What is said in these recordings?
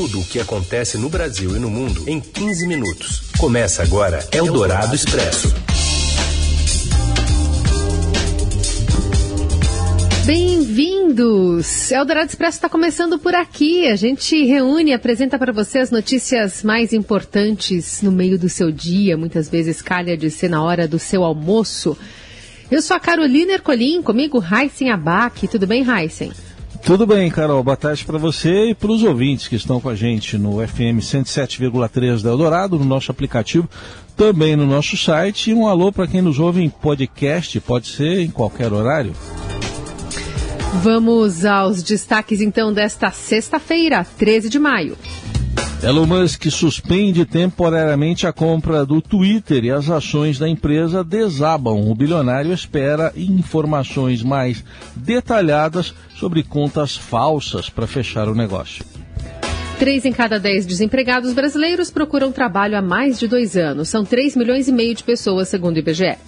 Tudo o que acontece no Brasil e no mundo em 15 minutos. Começa agora Eldorado Expresso. Bem-vindos! Eldorado Expresso está começando por aqui. A gente reúne e apresenta para você as notícias mais importantes no meio do seu dia. Muitas vezes calha de ser na hora do seu almoço. Eu sou a Carolina Ercolim, comigo Heisen Abac. Tudo bem, Heisen? Tudo bem, Carol. Boa tarde para você e para os ouvintes que estão com a gente no FM 107,3 da Eldorado, no nosso aplicativo, também no nosso site. E um alô para quem nos ouve em podcast, pode ser em qualquer horário. Vamos aos destaques então desta sexta-feira, 13 de maio. Elon Musk suspende temporariamente a compra do Twitter e as ações da empresa desabam. O bilionário espera informações mais detalhadas sobre contas falsas para fechar o negócio. Três em cada dez desempregados brasileiros procuram trabalho há mais de dois anos. São 3 milhões e meio de pessoas, segundo o IBGE.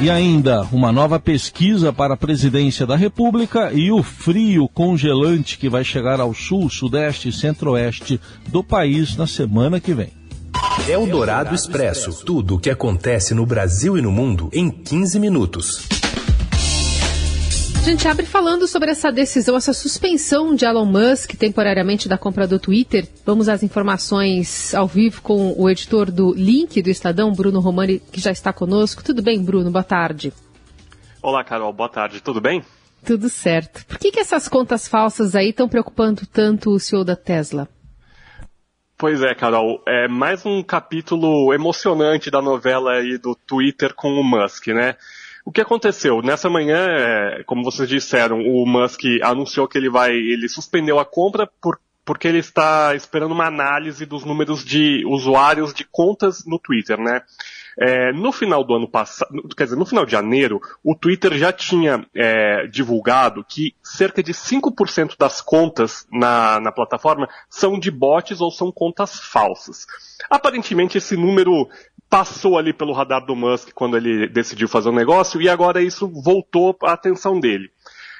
E ainda uma nova pesquisa para a presidência da República e o frio congelante que vai chegar ao sul, sudeste e centro-oeste do país na semana que vem. É o Dourado Expresso. Tudo o que acontece no Brasil e no mundo em 15 minutos. A gente abre falando sobre essa decisão, essa suspensão de Elon Musk temporariamente da compra do Twitter. Vamos às informações ao vivo com o editor do Link do Estadão, Bruno Romani, que já está conosco. Tudo bem, Bruno? Boa tarde. Olá, Carol. Boa tarde. Tudo bem? Tudo certo. Por que, que essas contas falsas aí estão preocupando tanto o CEO da Tesla? Pois é, Carol, é mais um capítulo emocionante da novela aí do Twitter com o Musk, né? O que aconteceu? Nessa manhã, é, como vocês disseram, o Musk anunciou que ele vai, ele suspendeu a compra por, porque ele está esperando uma análise dos números de usuários de contas no Twitter, né? É, no final do ano passado, quer dizer, no final de janeiro, o Twitter já tinha é, divulgado que cerca de 5% das contas na, na plataforma são de bots ou são contas falsas. Aparentemente esse número passou ali pelo radar do Musk quando ele decidiu fazer o um negócio e agora isso voltou à atenção dele.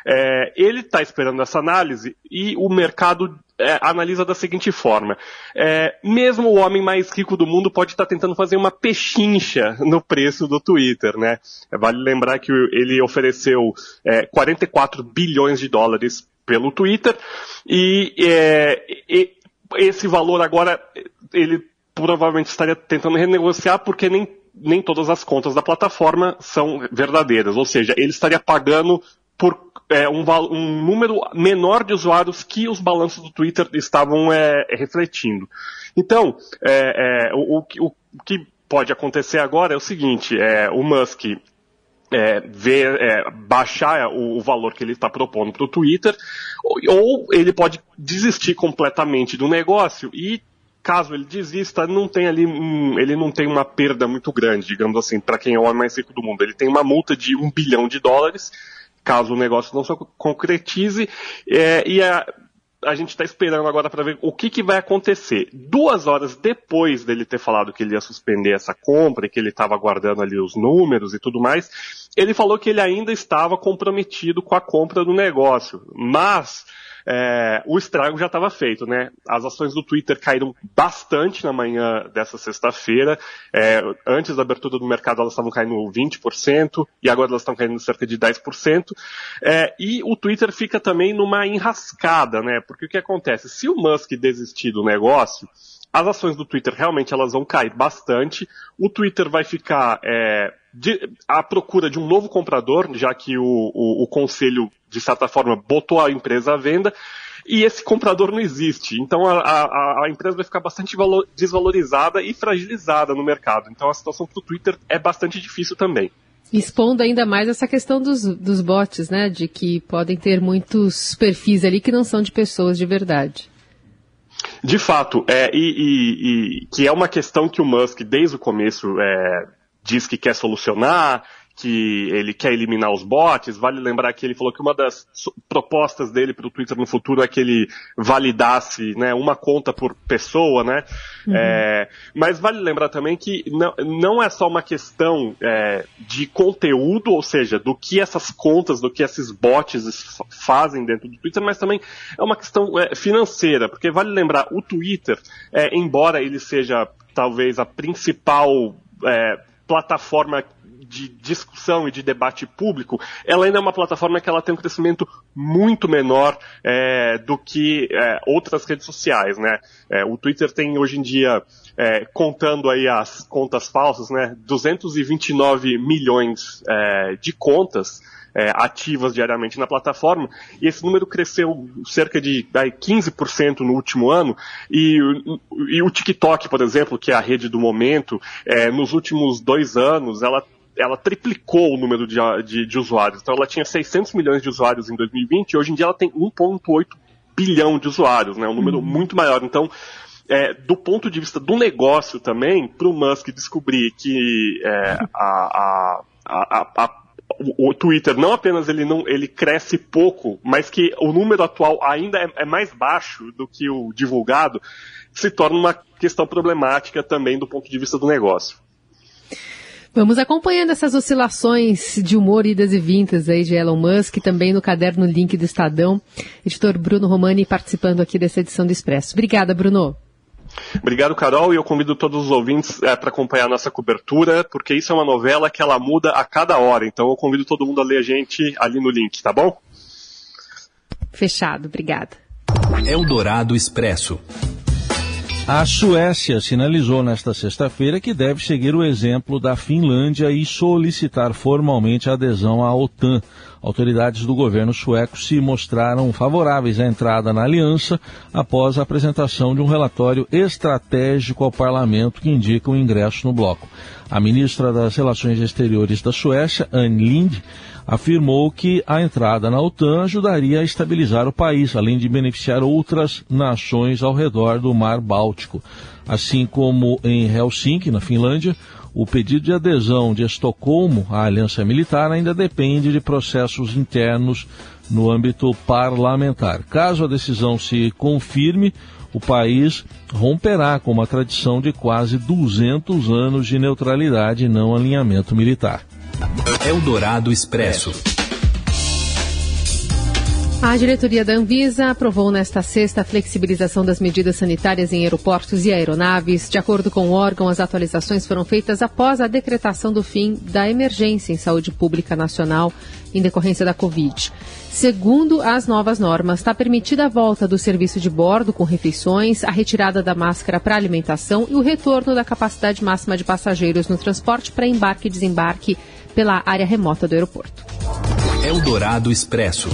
É, ele está esperando essa análise e o mercado é, analisa da seguinte forma: é, mesmo o homem mais rico do mundo pode estar tá tentando fazer uma pechincha no preço do Twitter, né? Vale lembrar que ele ofereceu 44 é, bilhões de dólares pelo Twitter e, é, e esse valor agora ele provavelmente estaria tentando renegociar porque nem, nem todas as contas da plataforma são verdadeiras. Ou seja, ele estaria pagando por é, um, um, número menor de usuários que os balanços do Twitter estavam é, refletindo. Então, é, é o, o, o, que pode acontecer agora é o seguinte, é, o Musk é, ver, é, baixar o, o, valor que ele está propondo para o Twitter, ou, ou, ele pode desistir completamente do negócio e caso ele desista, não tem ali, um, ele não tem uma perda muito grande, digamos assim, para quem é o homem mais rico do mundo. Ele tem uma multa de um bilhão de dólares, caso o negócio não se concretize, é, e a, a gente está esperando agora para ver o que, que vai acontecer. Duas horas depois dele ter falado que ele ia suspender essa compra e que ele estava aguardando ali os números e tudo mais, ele falou que ele ainda estava comprometido com a compra do negócio, mas é, o estrago já estava feito, né? As ações do Twitter caíram bastante na manhã dessa sexta-feira. É, antes da abertura do mercado elas estavam caindo 20% e agora elas estão caindo cerca de 10%. É, e o Twitter fica também numa enrascada, né? Porque o que acontece? Se o Musk desistir do negócio, as ações do Twitter realmente elas vão cair bastante. O Twitter vai ficar é, de, à procura de um novo comprador, já que o, o, o conselho de certa forma, botou a empresa à venda e esse comprador não existe. Então a, a, a empresa vai ficar bastante valor, desvalorizada e fragilizada no mercado. Então a situação para o Twitter é bastante difícil também. Expondo ainda mais essa questão dos, dos bots, né? De que podem ter muitos perfis ali que não são de pessoas de verdade. De fato, é, e, e, e que é uma questão que o Musk, desde o começo, é, diz que quer solucionar, que ele quer eliminar os bots. Vale lembrar que ele falou que uma das propostas dele para o Twitter no futuro é que ele validasse né, uma conta por pessoa, né? Uhum. É, mas vale lembrar também que não, não é só uma questão é, de conteúdo, ou seja, do que essas contas, do que esses bots fazem dentro do Twitter, mas também é uma questão é, financeira, porque vale lembrar, o Twitter, é, embora ele seja talvez a principal é, plataforma de discussão e de debate público, ela ainda é uma plataforma que ela tem um crescimento muito menor é, do que é, outras redes sociais, né? É, o Twitter tem hoje em dia, é, contando aí as contas falsas, né, 229 milhões é, de contas, é, ativas diariamente na plataforma, e esse número cresceu cerca de aí, 15% no último ano, e, e, o TikTok, por exemplo, que é a rede do momento, nos últimos dois anos, ela ela triplicou o número de, de, de, usuários. Então ela tinha 600 milhões de usuários em 2020 e hoje em dia ela tem 1,8 bilhão de usuários, né? Um número uhum. muito maior. Então, é, do ponto de vista do negócio também, para o Musk descobrir que é, a, a, a, o, o, Twitter não apenas ele não ele cresce pouco, mas que o número atual ainda é, é, mais baixo do que o divulgado, se torna uma questão problemática também do ponto de vista do negócio. Vamos acompanhando essas oscilações de humor, idas e vindas aí de Elon Musk, também no caderno Link do Estadão. Editor Bruno Romani participando aqui dessa edição do Expresso. Obrigada, Bruno. Obrigado, Carol, e eu convido todos os ouvintes é, para acompanhar a nossa cobertura, porque isso é uma novela que ela muda a cada hora, então eu convido todo mundo a ler a gente ali no link, tá bom? Fechado, obrigada. Eldorado Expresso. A Suécia sinalizou nesta sexta-feira que deve seguir o exemplo da Finlândia e solicitar formalmente a adesão à OTAN. Autoridades do governo sueco se mostraram favoráveis à entrada na aliança após a apresentação de um relatório estratégico ao parlamento que indica o ingresso no bloco. A ministra das Relações Exteriores da Suécia, Anne Lind, afirmou que a entrada na OTAN ajudaria a estabilizar o país, além de beneficiar outras nações ao redor do Mar Báltico. Assim como em Helsinki, na Finlândia, o pedido de adesão de Estocolmo à aliança militar ainda depende de processos internos no âmbito parlamentar. Caso a decisão se confirme, o país romperá com uma tradição de quase 200 anos de neutralidade e não alinhamento militar. Eldorado Expresso. A diretoria da Anvisa aprovou nesta sexta a flexibilização das medidas sanitárias em aeroportos e aeronaves. De acordo com o órgão, as atualizações foram feitas após a decretação do fim da emergência em saúde pública nacional em decorrência da Covid. Segundo as novas normas, está permitida a volta do serviço de bordo com refeições, a retirada da máscara para alimentação e o retorno da capacidade máxima de passageiros no transporte para embarque e desembarque pela área remota do aeroporto. Eldorado Expresso.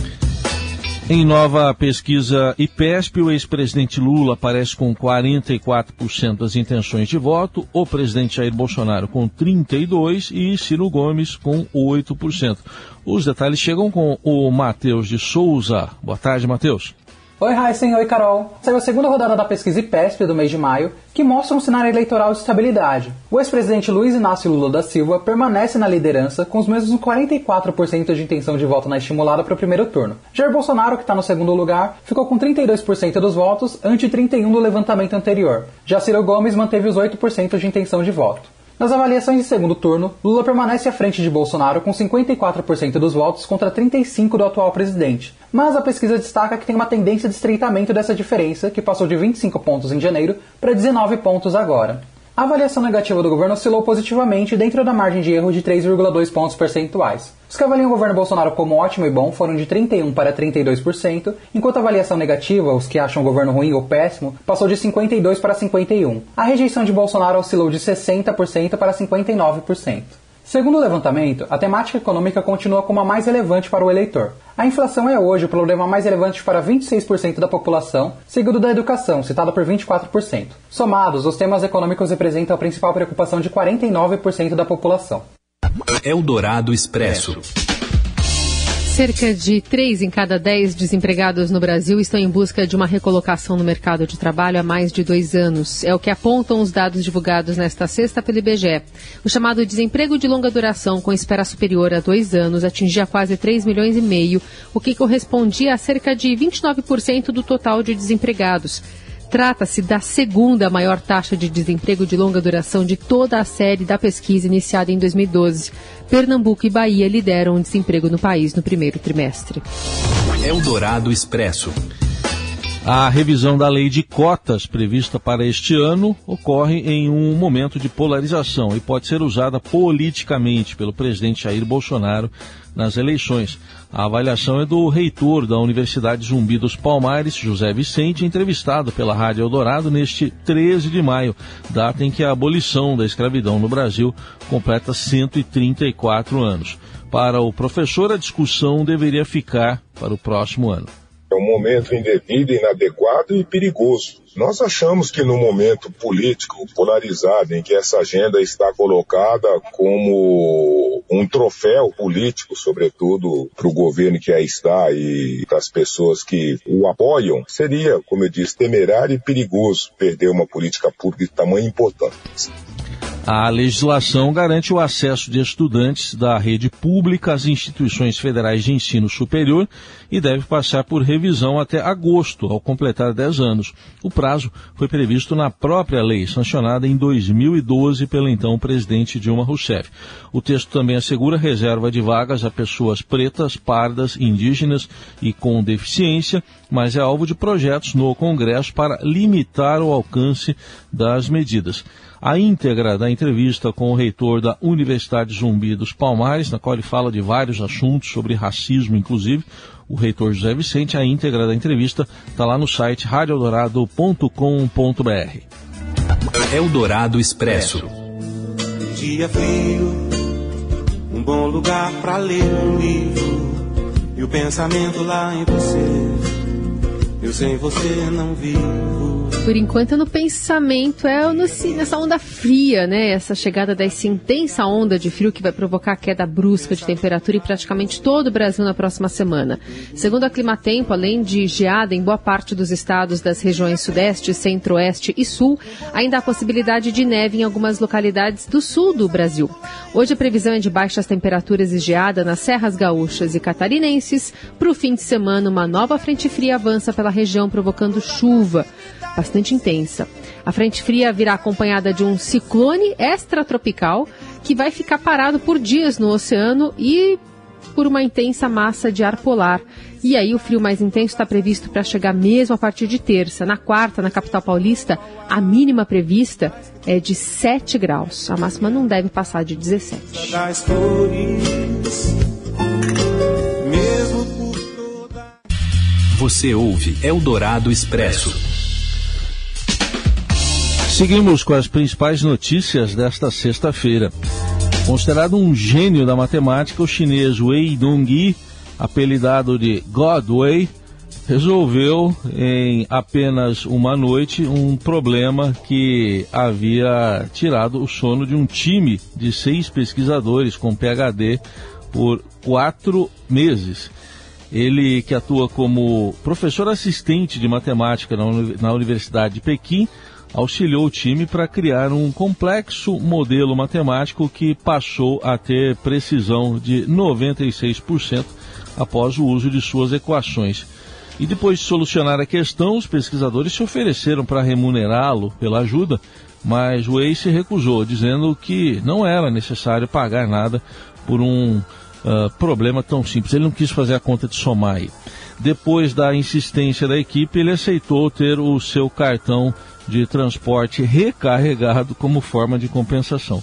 Em nova pesquisa IPESP, o ex-presidente Lula aparece com 44% das intenções de voto, o presidente Jair Bolsonaro com 32% e Ciro Gomes com 8%. Os detalhes chegam com o Matheus de Souza. Boa tarde, Matheus. Oi, Heisen. Oi, Carol. Saiu a segunda rodada da pesquisa IPESP do mês de maio, que mostra um cenário eleitoral de estabilidade. O ex-presidente Luiz Inácio Lula da Silva permanece na liderança com os mesmos 44% de intenção de voto na estimulada para o primeiro turno. Jair Bolsonaro, que está no segundo lugar, ficou com 32% dos votos, ante 31% do levantamento anterior. Já Ciro Gomes manteve os 8% de intenção de voto. Nas avaliações de segundo turno, Lula permanece à frente de Bolsonaro com 54% dos votos contra 35% do atual presidente. Mas a pesquisa destaca que tem uma tendência de estreitamento dessa diferença, que passou de 25 pontos em janeiro para 19 pontos agora. A avaliação negativa do governo oscilou positivamente dentro da margem de erro de 3,2 pontos percentuais. Os que avaliam o governo Bolsonaro como ótimo e bom foram de 31% para 32%, enquanto a avaliação negativa, os que acham o governo ruim ou péssimo, passou de 52% para 51%. A rejeição de Bolsonaro oscilou de 60% para 59%. Segundo o levantamento, a temática econômica continua como a mais relevante para o eleitor. A inflação é hoje o problema mais relevante para 26% da população, seguido da educação, citada por 24%. Somados, os temas econômicos representam a principal preocupação de 49% da população. Eldorado Expresso. Cerca de 3 em cada 10 desempregados no Brasil estão em busca de uma recolocação no mercado de trabalho há mais de dois anos. É o que apontam os dados divulgados nesta sexta pelo IBGE. O chamado desemprego de longa duração, com espera superior a dois anos, atingia quase 3 milhões e meio, o que correspondia a cerca de 29% do total de desempregados. Trata-se da segunda maior taxa de desemprego de longa duração de toda a série da pesquisa iniciada em 2012. Pernambuco e Bahia lideram o desemprego no país no primeiro trimestre. Eldorado Expresso. A revisão da lei de cotas prevista para este ano ocorre em um momento de polarização e pode ser usada politicamente pelo presidente Jair Bolsonaro nas eleições. A avaliação é do reitor da Universidade Zumbi dos Palmares, José Vicente, entrevistado pela Rádio Eldorado neste 13 de maio, data em que a abolição da escravidão no Brasil completa 134 anos. Para o professor, a discussão deveria ficar para o próximo ano. É um momento indevido, inadequado e perigoso. Nós achamos que no momento político polarizado em que essa agenda está colocada como um troféu político, sobretudo para o governo que aí está e para as pessoas que o apoiam, seria, como eu disse, temerário e perigoso perder uma política pública de tamanha importância. A legislação garante o acesso de estudantes da rede pública às instituições federais de ensino superior e deve passar por revisão até agosto, ao completar 10 anos. O prazo foi previsto na própria lei, sancionada em 2012 pelo então presidente Dilma Rousseff. O texto também assegura reserva de vagas a pessoas pretas, pardas, indígenas e com deficiência, mas é alvo de projetos no Congresso para limitar o alcance das medidas a íntegra da entrevista com o reitor da Universidade Zumbi dos Palmares, na qual ele fala de vários assuntos sobre racismo, inclusive, o reitor José Vicente. A íntegra da entrevista está lá no site radioeldorado.com.br. Eldorado Expresso. Dia frio, um bom lugar para ler um livro e o pensamento lá em você. Eu sem você não vivo por enquanto no pensamento, é no, nessa onda fria, né? Essa chegada dessa intensa onda de frio que vai provocar queda brusca de temperatura em praticamente todo o Brasil na próxima semana. Segundo a Climatempo, além de geada em boa parte dos estados das regiões Sudeste, Centro-Oeste e Sul, ainda há possibilidade de neve em algumas localidades do sul do Brasil. Hoje a previsão é de baixas temperaturas e geada nas serras gaúchas e catarinenses. Para o fim de semana, uma nova frente fria avança pela região, provocando chuva bastante intensa. A frente fria virá acompanhada de um ciclone extratropical que vai ficar parado por dias no oceano e por uma intensa massa de ar polar. E aí o frio mais intenso está previsto para chegar mesmo a partir de terça. Na quarta, na capital paulista, a mínima prevista é de 7 graus. A máxima não deve passar de 17. Você ouve Eldorado Expresso. Seguimos com as principais notícias desta sexta-feira. Considerado um gênio da matemática, o chinês Wei Dongyi, apelidado de Godway, resolveu em apenas uma noite um problema que havia tirado o sono de um time de seis pesquisadores com PhD por quatro meses. Ele, que atua como professor assistente de matemática na Universidade de Pequim, auxiliou o time para criar um complexo modelo matemático que passou a ter precisão de 96% após o uso de suas equações. E depois de solucionar a questão, os pesquisadores se ofereceram para remunerá-lo pela ajuda, mas o Ace recusou, dizendo que não era necessário pagar nada por um uh, problema tão simples. Ele não quis fazer a conta de somar aí. Depois da insistência da equipe, ele aceitou ter o seu cartão de transporte recarregado como forma de compensação.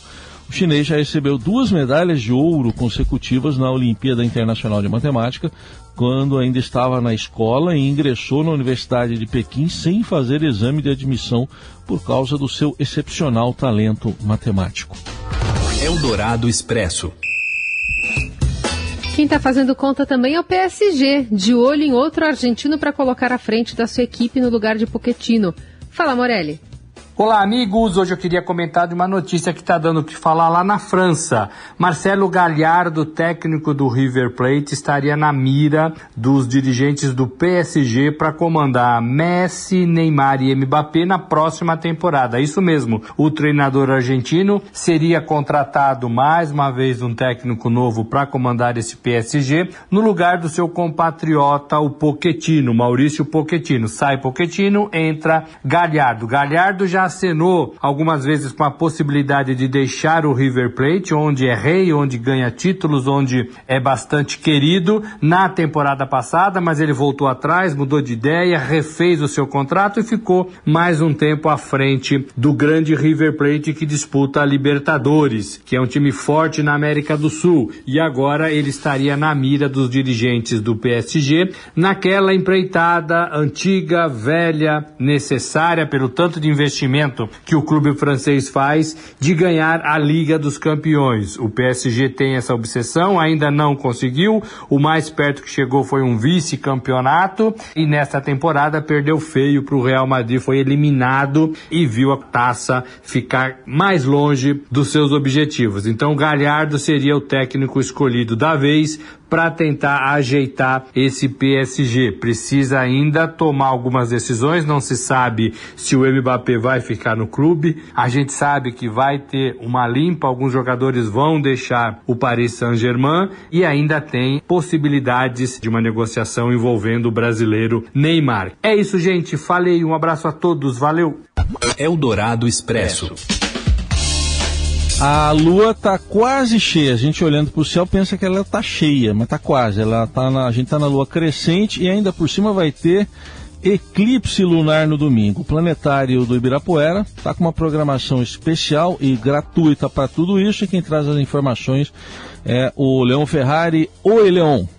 O chinês já recebeu duas medalhas de ouro consecutivas na Olimpíada Internacional de Matemática, quando ainda estava na escola e ingressou na Universidade de Pequim sem fazer exame de admissão por causa do seu excepcional talento matemático. Eldorado Expresso. Quem está fazendo conta também é o PSG, de olho em outro argentino para colocar à frente da sua equipe no lugar de Pochettino. Fala, Morelli. Olá, amigos. Hoje eu queria comentar de uma notícia que está dando o que falar lá na França. Marcelo Galhardo, técnico do River Plate, estaria na mira dos dirigentes do PSG para comandar Messi, Neymar e Mbappé na próxima temporada. Isso mesmo. O treinador argentino seria contratado mais uma vez um técnico novo para comandar esse PSG no lugar do seu compatriota, o Pochettino, Maurício Pochettino. Sai Pochettino, entra Galhardo. Galhardo já acenou algumas vezes com a possibilidade de deixar o River Plate, onde é rei, onde ganha títulos, onde é bastante querido na temporada passada, mas ele voltou atrás, mudou de ideia, refez o seu contrato e ficou mais um tempo à frente do grande River Plate que disputa a Libertadores, que é um time forte na América do Sul. E agora ele estaria na mira dos dirigentes do PSG, naquela empreitada antiga, velha, necessária pelo tanto de investimento que o clube francês faz de ganhar a Liga dos Campeões. O PSG tem essa obsessão, ainda não conseguiu. O mais perto que chegou foi um vice-campeonato e nesta temporada perdeu feio para o Real Madrid, foi eliminado e viu a taça ficar mais longe dos seus objetivos. Então, Galhardo seria o técnico escolhido da vez para tentar ajeitar esse PSG. Precisa ainda tomar algumas decisões, não se sabe se o Mbappé vai ficar no clube. A gente sabe que vai ter uma limpa, alguns jogadores vão deixar o Paris Saint-Germain e ainda tem possibilidades de uma negociação envolvendo o brasileiro Neymar. É isso, gente. Falei, um abraço a todos, valeu. Eldorado Expresso. A lua está quase cheia. A gente olhando para o céu pensa que ela está cheia, mas está quase. Ela tá na, a gente está na lua crescente e ainda por cima vai ter eclipse lunar no domingo. O planetário do Ibirapuera está com uma programação especial e gratuita para tudo isso. E quem traz as informações é o Leão Ferrari. Oi, Leão.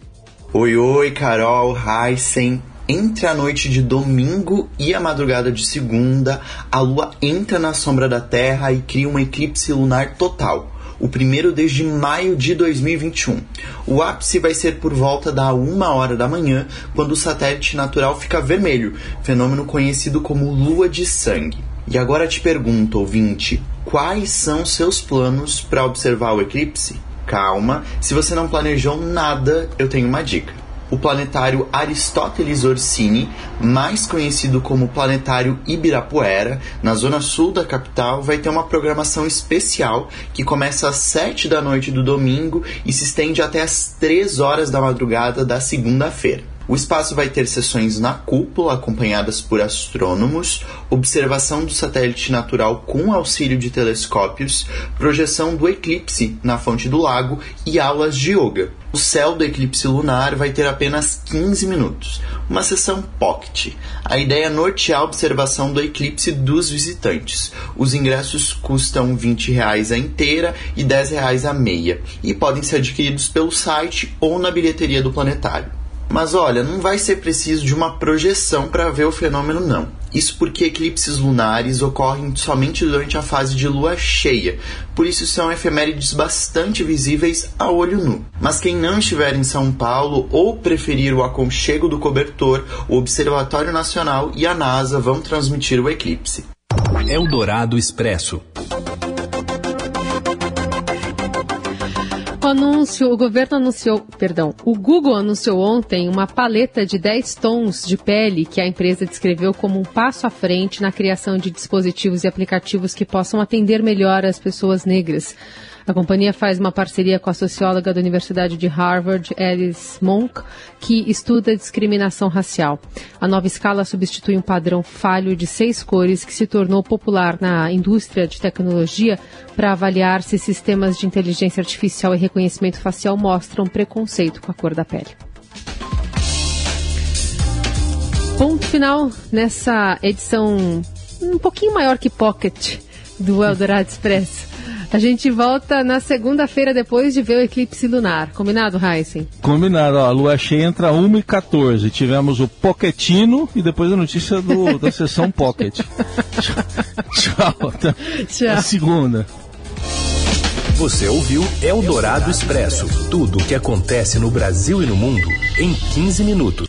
Oi, oi, Carol, Heisen. Entre a noite de domingo e a madrugada de segunda, a Lua entra na sombra da Terra e cria um eclipse lunar total, o primeiro desde maio de 2021. O ápice vai ser por volta da uma hora da manhã, quando o satélite natural fica vermelho, fenômeno conhecido como lua de sangue. E agora te pergunto, ouvinte, quais são seus planos para observar o eclipse? Calma, se você não planejou nada, eu tenho uma dica o planetário Aristóteles Orsini, mais conhecido como Planetário Ibirapuera, na zona sul da capital, vai ter uma programação especial que começa às 7 da noite do domingo e se estende até às 3 horas da madrugada da segunda-feira. O espaço vai ter sessões na cúpula, acompanhadas por astrônomos, observação do satélite natural com auxílio de telescópios, projeção do eclipse na fonte do lago e aulas de yoga. O céu do eclipse lunar vai ter apenas 15 minutos, uma sessão pocket. A ideia é nortear a observação do eclipse dos visitantes. Os ingressos custam R$ 20 a inteira e R$ 10 a meia, e podem ser adquiridos pelo site ou na bilheteria do planetário. Mas olha, não vai ser preciso de uma projeção para ver o fenômeno, não. Isso porque eclipses lunares ocorrem somente durante a fase de lua cheia, por isso são efemérides bastante visíveis a olho nu. Mas quem não estiver em São Paulo ou preferir o aconchego do cobertor, o Observatório Nacional e a NASA vão transmitir o eclipse. Eldorado Expresso. O anúncio, o governo anunciou, perdão, o Google anunciou ontem uma paleta de 10 tons de pele que a empresa descreveu como um passo à frente na criação de dispositivos e aplicativos que possam atender melhor as pessoas negras. A companhia faz uma parceria com a socióloga da Universidade de Harvard, Alice Monk, que estuda discriminação racial. A nova escala substitui um padrão falho de seis cores que se tornou popular na indústria de tecnologia para avaliar se sistemas de inteligência artificial e reconhecimento facial mostram preconceito com a cor da pele. Ponto final nessa edição um pouquinho maior que Pocket do Eldorado Expresso. A gente volta na segunda-feira depois de ver o eclipse lunar. Combinado, Heisen? Combinado. Ó, a lua cheia entra 1 e 14. Tivemos o Pocketino e depois a notícia do, da sessão Pocket. Tchau. Até Tchau. a segunda. Você ouviu Eldorado Expresso tudo o que acontece no Brasil e no mundo em 15 minutos.